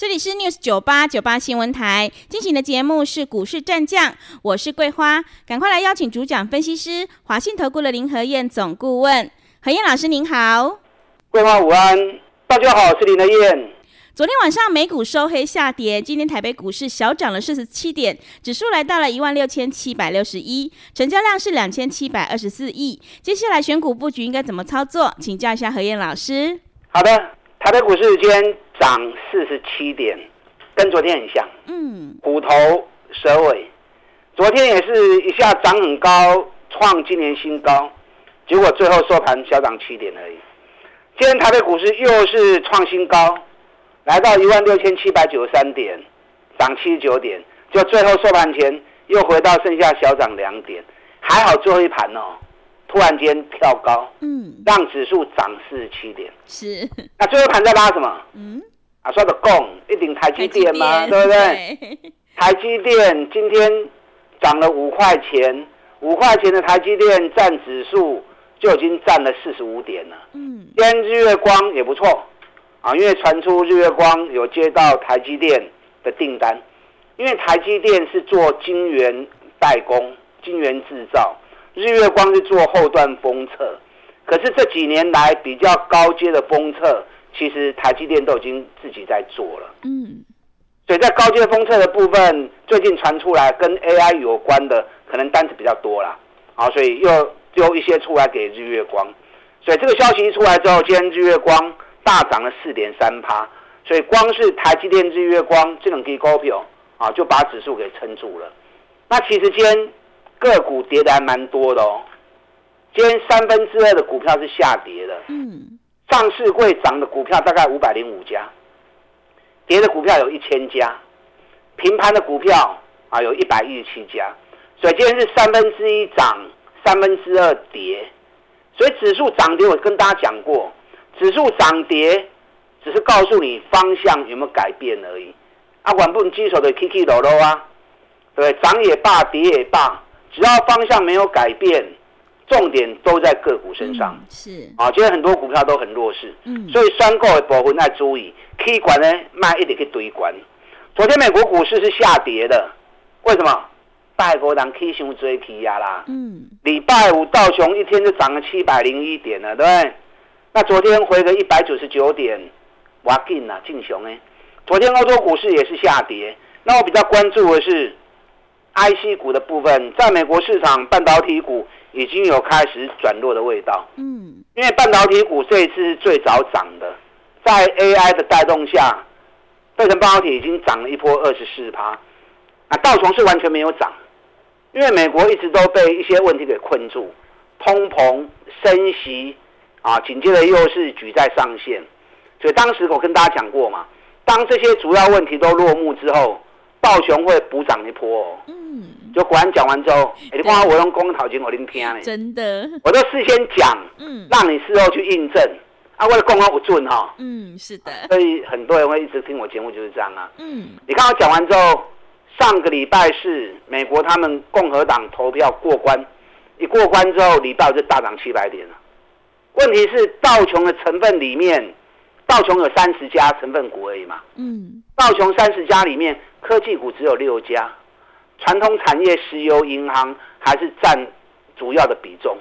这里是 News 九八九八新闻台进行的节目是股市战将，我是桂花，赶快来邀请主讲分析师华信投顾的林和燕总顾问，何燕老师您好，桂花午安，大家好，我是林和燕。昨天晚上美股收黑下跌，今天台北股市小涨了四十七点，指数来到了一万六千七百六十一，成交量是两千七百二十四亿。接下来选股布局应该怎么操作？请教一下何燕老师。好的，台北股市今天。涨四十七点，跟昨天很像。嗯，虎头蛇尾，昨天也是一下涨很高，创今年新高，结果最后收盘小涨七点而已。今天台北股市又是创新高，来到一万六千七百九十三点，涨七十九点，就最后收盘前又回到剩下小涨两点，还好最后一盘哦。突然间跳高，嗯，让指数涨四十七点，是。那最后盘在拉什么？嗯，啊，说的供一顶台积电吗？对不对？台积电今天涨了五块钱，五块钱的台积电占指数就已经占了四十五点了。嗯，今天日月光也不错，啊，因为传出日月光有接到台积电的订单，因为台积电是做晶圆代工、晶圆制造。日月光是做后段封测，可是这几年来比较高阶的封测，其实台积电都已经自己在做了。嗯，所以在高阶封测的部分，最近传出来跟 AI 有关的，可能单子比较多啦。好，所以又丢一些出来给日月光。所以这个消息一出来之后，今天日月光大涨了四点三趴。所以光是台积电、日月光这种低高票啊，就把指数给撑住了。那其实今天。个股跌的还蛮多的哦，今天三分之二的股票是下跌的。嗯，上市会涨的股票大概五百零五家，跌的股票有一千家，平盘的股票啊有一百一十七家，所以今天是三分之一涨，三分之二跌。所以指数涨跌，我跟大家讲过，指数涨跌只是告诉你方向有没有改变而已。啊，管不能基手的 K K 楼楼啊，对，涨也罢，跌也罢。只要方向没有改变，重点都在个股身上。是啊，今天很多股票都很弱势。嗯，所以双购的部分要注意，K 管呢卖一点去堆管。昨天美国股市是下跌的，为什么？拜国人 K 熊追 K 压啦。嗯，礼拜五道琼一天就涨了七百零一点了，对不对？那昨天回个一百九十九点，哇劲啊，劲熊哎！昨天欧洲股市也是下跌，那我比较关注的是。IC 股的部分，在美国市场，半导体股已经有开始转弱的味道。嗯，因为半导体股这一次是最早涨的，在 AI 的带动下，费城半导体已经涨了一波二十四趴。啊，道琼是完全没有涨，因为美国一直都被一些问题给困住，通膨、升息，啊，紧接着又是举债上限，所以当时我跟大家讲过嘛，当这些主要问题都落幕之后。道琼会补涨一波，哦嗯，就果然讲完之后，你看我用公讨金我聆听呢，真的，我都事先讲，嗯，让你事后去印证，啊，为了公告不准哈，嗯，是的，所以很多人会一直听我节目就是这样啊，嗯，你看我讲完之后，上个礼拜是美国他们共和党投票过关，一过关之后，礼拜就大涨七百点了，问题是道琼的成分里面。道琼有三十家成分股而已嘛，嗯，道琼三十家里面科技股只有六家，传统产业、石油、银行还是占主要的比重，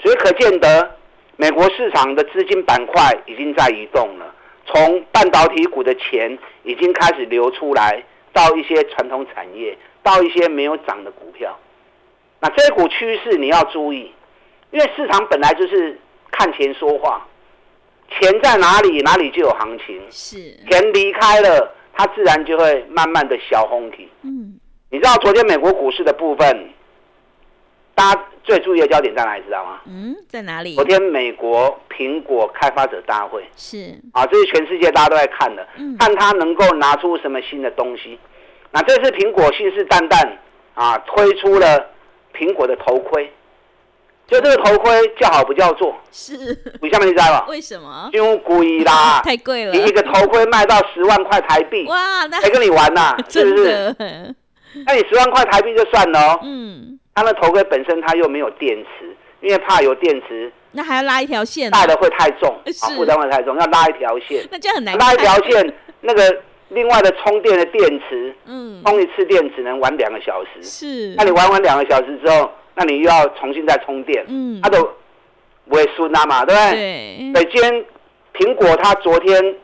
所以可见得美国市场的资金板块已经在移动了，从半导体股的钱已经开始流出来，到一些传统产业，到一些没有涨的股票，那这股趋势你要注意，因为市场本来就是看钱说话。钱在哪里，哪里就有行情。是钱离开了，它自然就会慢慢的小红体。嗯，你知道昨天美国股市的部分，大家最注意的焦点在哪里？知道吗？嗯，在哪里？昨天美国苹果开发者大会是啊，这是全世界大家都在看的，看他能够拿出什么新的东西。那这次苹果信誓旦旦啊，推出了苹果的头盔就这个头盔叫好不叫座，是你下面你知道吧？为什么？因为贵啦，太贵了。你一个头盔卖到十万块台币，哇，那谁跟你玩呐？是不是？那你十万块台币就算了哦。嗯。它的头盔本身它又没有电池，因为怕有电池，那还要拉一条线，带的会太重，啊，负担会太重，要拉一条线。那这样很难。拉一条线，那个另外的充电的电池，嗯，充一次电只能玩两个小时。是。那你玩完两个小时之后？那你又要重新再充电，嗯，它都不会输那嘛，对不对？对。所以今天苹果它昨天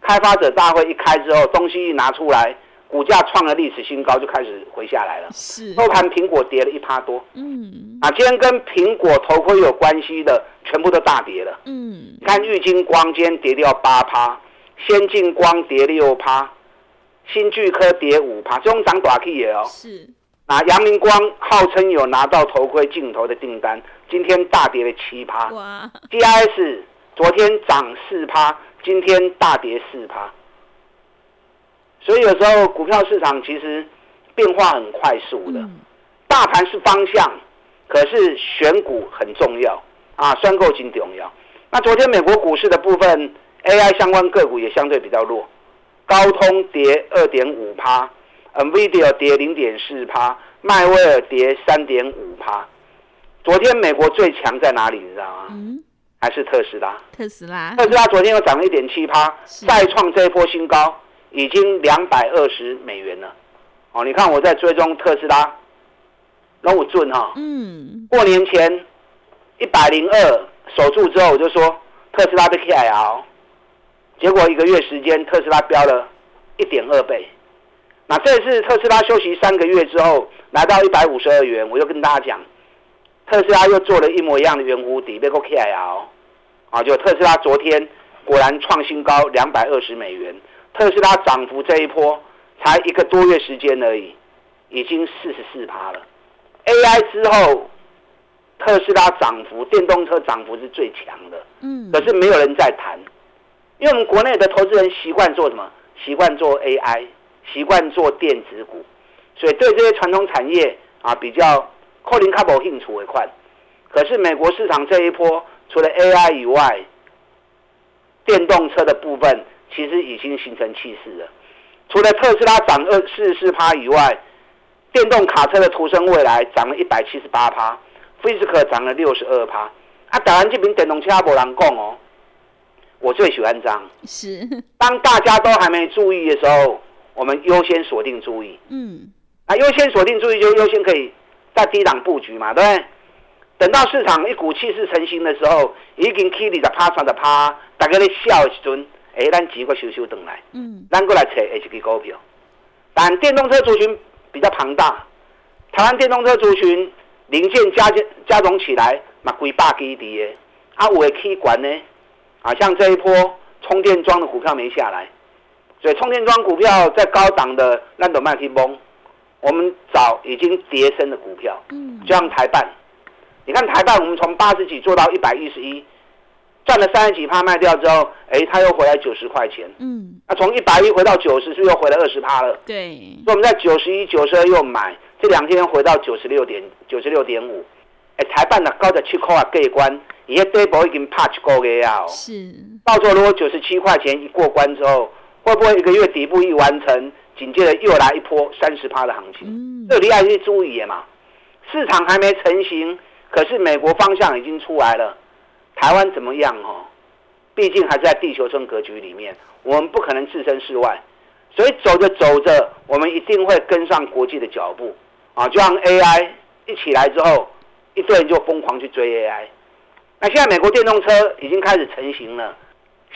开发者大会一开之后，东西一拿出来，股价创了历史新高，就开始回下来了。是。收盘苹果跌了一趴多。嗯。啊，今天跟苹果头盔有关系的，全部都大跌了。嗯。看玉金光今天跌掉八趴，先进光跌六趴，新巨科跌五趴，这种涨短 K 也哦。是。啊阳明光号称有拿到头盔镜头的订单，今天大跌了七趴。哇！D I S 昨天涨四趴，今天大跌四趴。所以有时候股票市场其实变化很快速的，大盘是方向，可是选股很重要啊，算购金重要。那昨天美国股市的部分，A I 相关个股也相对比较弱，高通跌二点五趴。NVIDIA 跌零点四趴，迈威尔跌三点五趴。昨天美国最强在哪里？你知道吗？嗯，还是特斯拉。特斯拉，特斯拉昨天又涨了一点七趴，再创这一波新高，已经两百二十美元了。哦，你看我在追踪特斯拉，那我俊哈，嗯，过年前一百零二守住之后，我就说特斯拉的 KL，结果一个月时间，特斯拉飙了一点二倍。那这次特斯拉休息三个月之后，来到一百五十二元，我就跟大家讲，特斯拉又做了一模一样的圆弧底，别个 K L，啊，就特斯拉昨天果然创新高两百二十美元，特斯拉涨幅这一波才一个多月时间而已，已经四十四趴了。A I 之后，特斯拉涨幅，电动车涨幅是最强的，嗯，可是没有人在谈，因为我们国内的投资人习惯做什么？习惯做 A I。习惯做电子股，所以对这些传统产业啊比较扣零卡博兴趣为快。可是美国市场这一波，除了 AI 以外，电动车的部分其实已经形成气势了。除了特斯拉涨二四十四趴以外，电动卡车的途胜未来涨了一百七十八趴 f i s i 涨了六十二趴。啊，当然这边电动车无人讲哦，我最喜欢涨。是。当大家都还没注意的时候。我们优先锁定注意，嗯，啊优先锁定注意就优先可以在低档布局嘛，对不对？等到市场一股气势成型的时候，已经起你的趴上的趴，大家在笑的时阵，哎，咱几个收收等来，嗯，咱过来找 H P 股票。但电动车族群比较庞大，台湾电动车族群零件加加加总起来，嘛几百基底的，啊，有的起管呢，啊，像这一波充电桩的股票没下来。所以充电桩股票在高档的那种卖去崩，我们找已经跌升的股票，嗯，就像台办，你看台办，我们从八十几做到一百一十一，赚了三十几趴卖掉之后，哎，它又回来九十块钱，嗯，那从一百一回到九十，是又回来二十趴了，对，所以我们在九十一、九十二又买，这两天回到九十六点九十六点五，哎，台办的高的七块啊，过关，而且底部已经拍一个月啊，是，到时候如果九十七块钱一过关之后。会不会一个月底部一完成，紧接着又来一波三十趴的行情？这里要去注意嘛。市场还没成型，可是美国方向已经出来了。台湾怎么样？哦，毕竟还是在地球村格局里面，我们不可能置身事外。所以走着走着，我们一定会跟上国际的脚步啊！就像 AI 一起来之后，一堆人就疯狂去追 AI。那现在美国电动车已经开始成型了。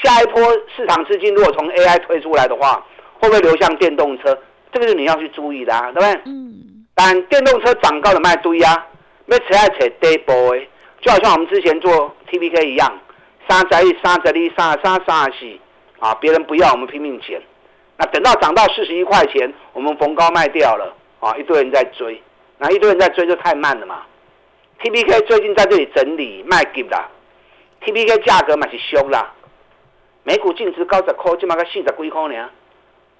下一波市场资金如果从 AI 推出来的话，会不会流向电动车？这个是你要去注意的，啊，对不对？嗯。但电动车涨高的卖堆啊，要扯来扯低波的，就好像我们之前做 TPK 一样，三十一、三十一、三三三十四啊，别人不要，我们拼命捡。那等到涨到四十一块钱，我们逢高卖掉了啊，一堆人在追，那一堆人在追就太慢了嘛。TPK 最近在这里整理卖给啦，TPK 价格嘛是凶啦。每股净值高十块，起码个四十几块呢。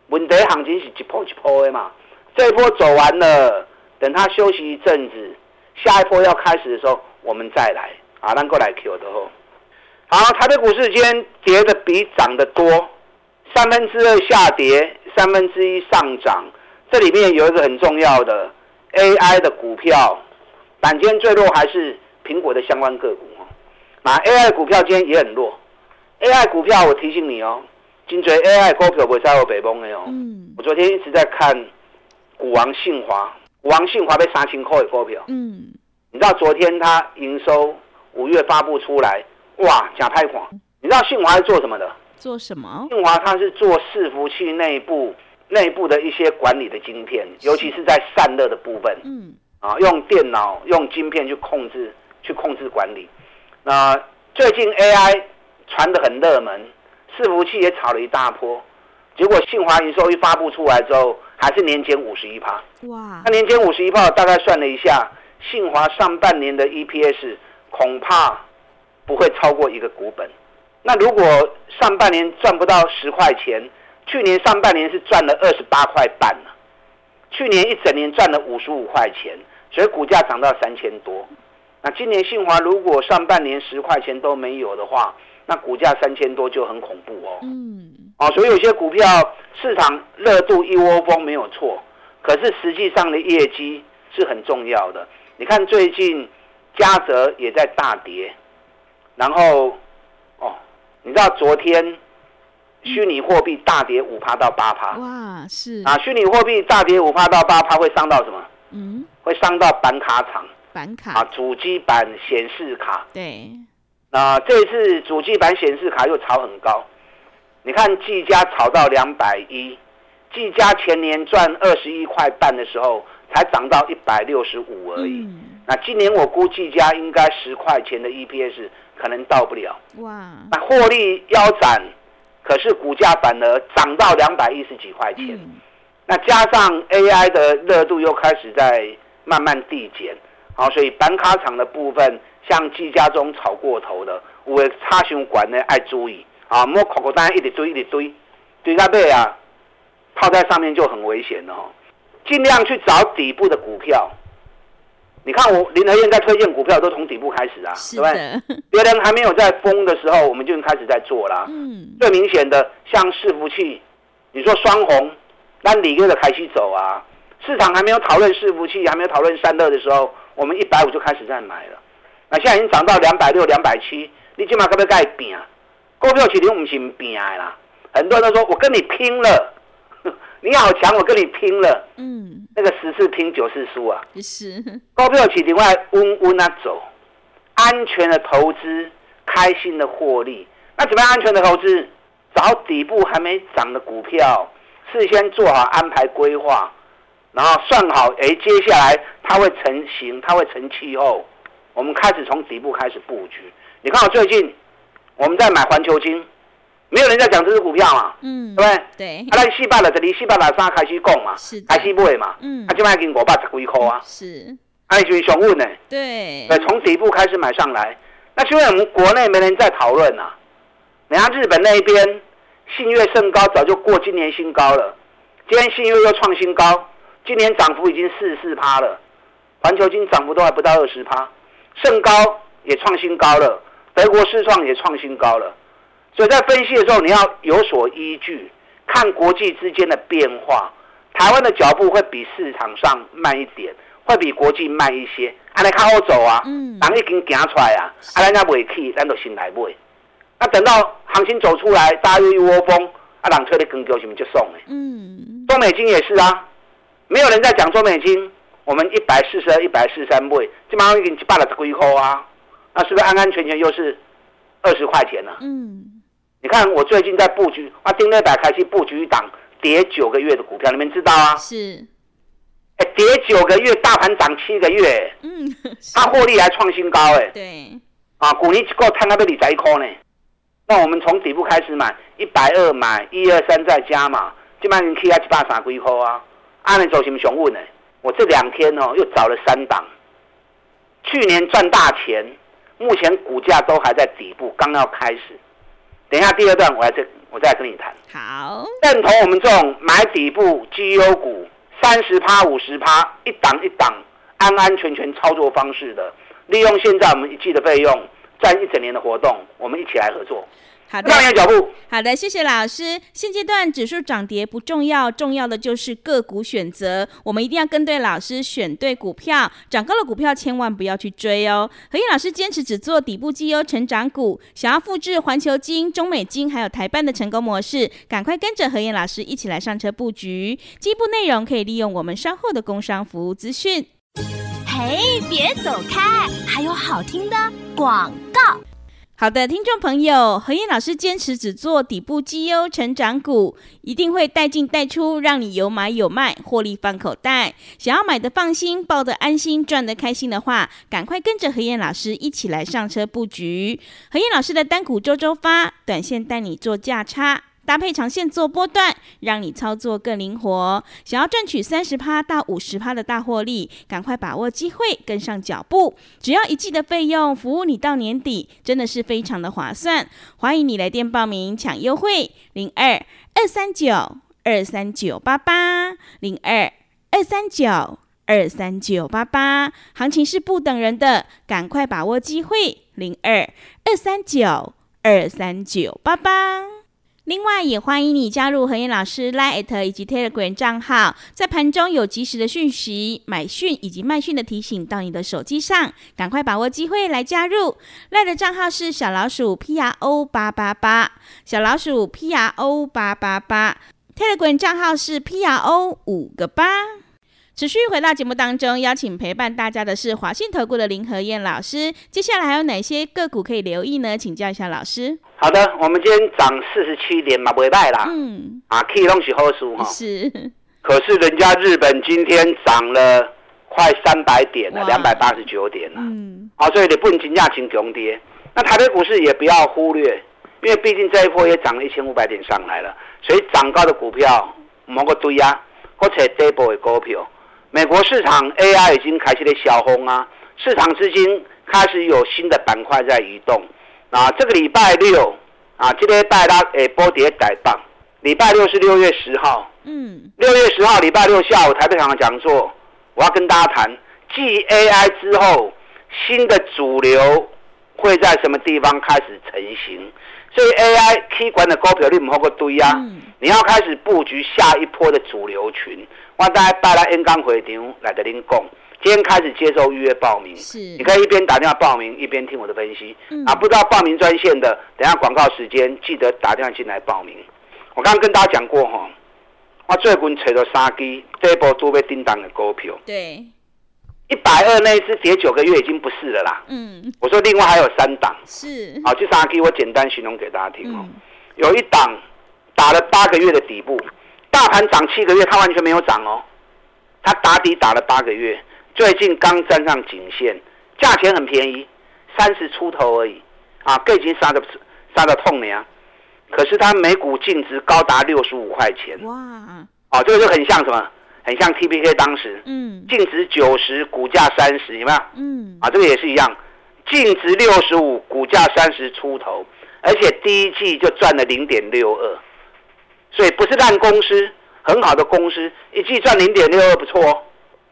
问题行情是一波一波的嘛，这一波走完了，等它休息一阵子，下一波要开始的时候，我们再来啊，咱过来 Q 的吼。好，台北股市今天跌的比涨的多，三分之二下跌，三分之一上涨。这里面有一个很重要的 AI 的股票，板间最弱还是苹果的相关个股哦。那 AI 股票今天也很弱，AI 股票我提醒你哦，金追 AI 股票不会在我北崩的哦。嗯。我昨天一直在看股王信华，股王信华被三千块的股票。嗯。你知道昨天它营收五月发布出来，哇，假拍款。你知道信华是做什么的？做什么？信华它是做伺服器内部内部的一些管理的晶片，尤其是在散热的部分。嗯。啊，用电脑用晶片去控制去控制管理。那最近 AI 传的很热门，伺服器也炒了一大波，结果信华营收一发布出来之后，还是年减五十一趴。哇！那年减五十一趴，大概算了一下。信华上半年的 EPS 恐怕不会超过一个股本。那如果上半年赚不到十块钱，去年上半年是赚了二十八块半呢。去年一整年赚了五十五块钱，所以股价涨到三千多。那今年信华如果上半年十块钱都没有的话，那股价三千多就很恐怖哦。嗯。哦，所以有些股票市场热度一窝蜂没有错，可是实际上的业绩是很重要的。你看最近，嘉泽也在大跌，然后，哦，你知道昨天虚拟货币大跌五趴到八趴，哇，是啊，虚拟货币大跌五趴到八趴会伤到什么？嗯，会伤到板卡厂，板卡啊，主机板显示卡。对，那这次主机板显示卡又炒很高，你看技嘉炒到两百一，技嘉前年赚二十一块半的时候。才涨到一百六十五而已。那今年我估计家应该十块钱的 EPS 可能到不了。哇！那获利腰斩，可是股价反而涨到两百一十几块钱。那加上 AI 的热度又开始在慢慢递减，好，所以板卡厂的部分，像技嘉中炒过头的，我插胸管呢爱注意啊，摸口口单一直堆一直堆，堆到背啊，套在上面就很危险了哈。尽量去找底部的股票。你看我林和燕在推荐股票都从底部开始啊，对不对？别人还没有在封的时候，我们就开始在做啦。嗯，最明显的像伺服器，你说双红，那里约的开始走啊。市场还没有讨论伺服器，还没有讨论散热的时候，我们一百五就开始在买了。那现在已经涨到两百六、两百七，你起码可不可以盖拼啊？股票市场不是拼的啦，很多人都说我跟你拼了。你好强，我跟你拼了。嗯，那个十次拼九次输啊。是。高票起另外温温啊走，安全的投资，开心的获利。那怎么样安全的投资？找底部还没涨的股票，事先做好安排规划，然后算好，哎，接下来它会成型，它会成气候，我们开始从底部开始布局。你看我最近我们在买环球金。没有人在讲这只股票嘛，嗯，对不对？对。啊，咱四百六十二、四百六十三开始讲嘛，是开始买嘛，嗯，啊，今麦已经五百十几块啊，是，啊，就是上稳呢，对，对，从底部开始买上来。那是因为我们国内没人在讨论呐，人家日本那一边信越甚高，早就过今年新高了，今天信越又创新高，今年涨幅已经四十四趴了，环球金涨幅都还不到二十趴，甚高也创新高了，德国世创也创新高了。所以在分析的时候，你要有所依据，看国际之间的变化。台湾的脚步会比市场上慢一点，会比国际慢一些。阿来看好走啊，嗯人已经行出来啊，阿人家未去，咱就先来买。那等到行情走出来，大约一窝蜂，阿人推的更高，什么就送的？嗯，中美金也是啊，没有人在讲中美金，我们一百四十二、一百四十三倍，基本上已经一百了十几块啊，那是不是安安全全又是二十块钱呢？嗯。你看，我最近在布局，啊，丁内百开始布局一档跌九个月的股票，你们知道啊？是，哎，跌九个月，大盘涨七个月，嗯，它获利还创新高，哎，对，啊，股一够摊那边二十一块呢，那我们从底部开始买，一百二买，一二三再加嘛，基本上可以啊一百三几块啊，按你走什么熊问呢？我这两天哦又找了三档，去年赚大钱，目前股价都还在底部，刚要开始。等一下，第二段我再我再跟你谈。好，认同我们这种买底部绩优股三十趴、五十趴，一档一档，安安全全操作方式的，利用现在我们一季的费用，赚一整年的活动，我们一起来合作。好的，慢点脚步。好的，谢谢老师。现阶段指数涨跌不重要，重要的就是个股选择。我们一定要跟对老师，选对股票。涨高的股票千万不要去追哦。何燕老师坚持只做底部绩优成长股。想要复制环球金、中美金还有台办的成功模式，赶快跟着何燕老师一起来上车布局。进一步内容可以利用我们稍后的工商服务资讯。嘿，别走开，还有好听的广告。好的，听众朋友，何燕老师坚持只做底部绩优成长股，一定会带进带出，让你有买有卖，获利放口袋。想要买的放心，抱的安心，赚的开心的话，赶快跟着何燕老师一起来上车布局。何燕老师的单股周周发，短线带你做价差。搭配长线做波段，让你操作更灵活。想要赚取三十趴到五十趴的大获利，赶快把握机会，跟上脚步。只要一季的费用，服务你到年底，真的是非常的划算。欢迎你来电报名抢优惠，零二二三九二三九八八零二二三九二三九八八。行情是不等人的，赶快把握机会，零二二三九二三九八八。另外，也欢迎你加入何燕老师 Line 以及 Telegram 账号，在盘中有及时的讯息、买讯以及卖讯的提醒到你的手机上，赶快把握机会来加入。Line 的账号是小老鼠 P R O 八八八，小老鼠 P R O 八八八，Telegram 账号是 P R O 五个八。持续回到节目当中，邀请陪伴大家的是华信投顾的林和燕老师。接下来还有哪些个股可以留意呢？请教一下老师。好的，我们今天涨四十七点嘛，不会败啦。嗯。啊，可以弄起好数哈。是。可是人家日本今天涨了快三百点了，两百八十九点了。嗯。好，所以你不能金价请穷跌。那台北股市也不要忽略，因为毕竟这一波也涨了一千五百点上来了，所以涨高的股票某个堆啊，或者这波的股票。美国市场 AI 已经开始了小红啊，市场资金开始有新的板块在移动啊。这个礼拜六啊，今天拜拉诶波跌改棒。礼拜六是六月十号，嗯，六月十号礼拜六下午台北场的讲座，我要跟大家谈继 AI 之后新的主流会在什么地方开始成型。所以 AI K 管的高票率唔好个堆啊，你要开始布局下一波的主流群。我大家带来 N 刚回场来的您讲，今天开始接受预约报名，是，你可以一边打电话报名，一边听我的分析。啊，不知道报名专线的，等下广告时间记得打电话进来报名。我刚刚跟大家讲过哈，我最近找到三支这一波都被叮当的股票，对，一百二那一只跌九个月已经不是了啦。嗯，我说另外还有三档，是，好，这三支我简单形容给大家听哦，有一档打了八个月的底部。大盘涨七个月，它完全没有涨哦。它打底打了八个月，最近刚站上颈线，价钱很便宜，三十出头而已啊，更已经杀的杀的痛了呀。可是它每股净值高达六十五块钱，哇！哦，这个就很像什么？很像 T P K 当时，嗯，净值九十，股价三十，有没有？嗯，啊，这个也是一样，净值六十五，股价三十出头，而且第一季就赚了零点六二。所以不是烂公司，很好的公司，一季赚零点六二不错哦，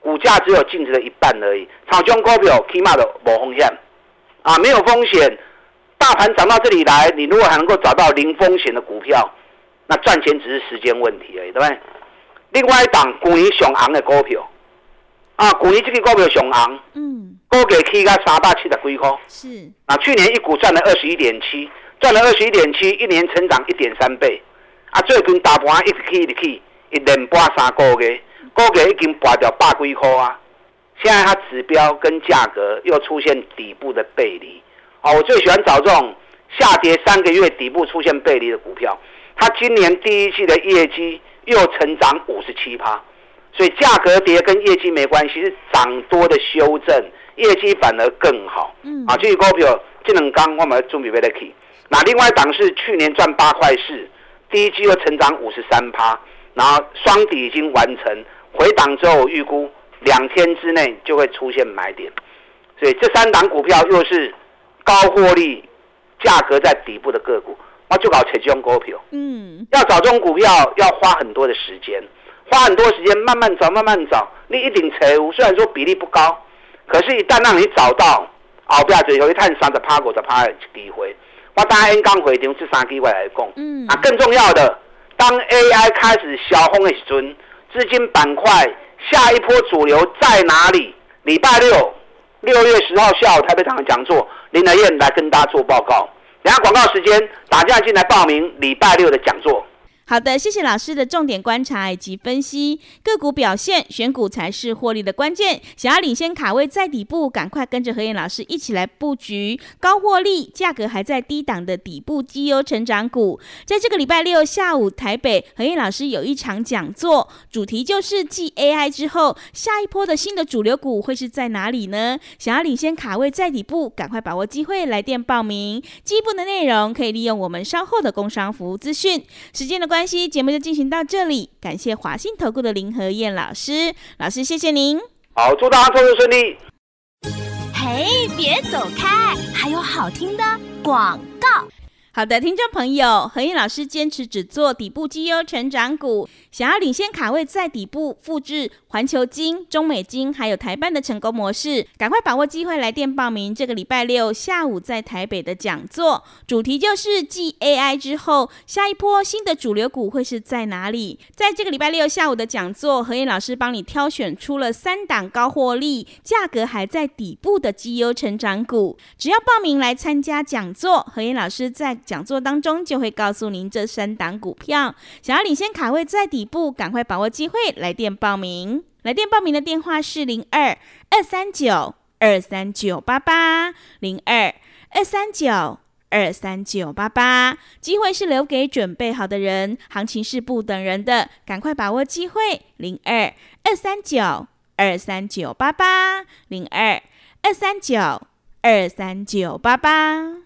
股价只有净值的一半而已。炒中股票起码的无风险啊，没有风险。大盘涨到这里来，你如果还能够找到零风险的股票，那赚钱只是时间问题而已，对不对？另外一档股年上昂的股票啊，股年这个股票上昂，嗯，高给起个三百七十几块，是啊，去年一股赚了二十一点七，赚了二十一点七，一年成长一点三倍。啊，最近大盘一直起一直起，一连跌三个月，个月已经跌掉百几块啊！现在它指标跟价格又出现底部的背离，哦，我最喜欢找这种下跌三个月底部出现背离的股票。它今年第一季的业绩又成长五十七趴，所以价格跌跟业绩没关系，是涨多的修正，业绩反而更好。嗯，啊，这个股票这两刚我们准备要来去。那另外一档是去年赚八块四。第一季又成长五十三趴，然后双底已经完成回档之后，预估两天之内就会出现买点，所以这三档股票又是高获利、价格在底部的个股，我就搞这种股票。嗯，要找这种股票要花很多的时间，花很多时间慢慢找，慢慢找。你一顶财务虽然说比例不高，可是，一旦让你找到，后壁就可以探三十趴、五十趴的机会。我打演讲会场这三句话来讲，嗯，啊，更重要的，当 AI 开始消风的时阵，资金板块下一波主流在哪里？礼拜六六月十号下午台北场的讲座，林德燕来跟大家做报告。等下广告时间，打电话进来报名礼拜六的讲座。好的，谢谢老师的重点观察以及分析个股表现，选股才是获利的关键。想要领先卡位在底部，赶快跟着何燕老师一起来布局高获利、价格还在低档的底部绩优成长股。在这个礼拜六下午，台北何燕老师有一场讲座，主题就是继 AI 之后，下一波的新的主流股会是在哪里呢？想要领先卡位在底部，赶快把握机会来电报名。进一步的内容可以利用我们稍后的工商服务资讯。时间的关。关系节目就进行到这里，感谢华信投顾的林和燕老师，老师谢谢您。好，祝大家周日顺利。嘿，别走开，还有好听的广告。好的，听众朋友，何燕老师坚持只做底部绩优成长股，想要领先卡位在底部，复制环球金、中美金还有台办的成功模式，赶快把握机会来电报名。这个礼拜六下午在台北的讲座，主题就是继 AI 之后，下一波新的主流股会是在哪里？在这个礼拜六下午的讲座，何燕老师帮你挑选出了三档高获利、价格还在底部的绩优成长股，只要报名来参加讲座，何燕老师在讲座当中就会告诉您这三档股票，想要领先卡位在底部，赶快把握机会，来电报名。来电报名的电话是零二二三九二三九八八零二二三九二三九八八。机会是留给准备好的人，行情是不等人的，赶快把握机会。零二二三九二三九八八零二二三九二三九八八。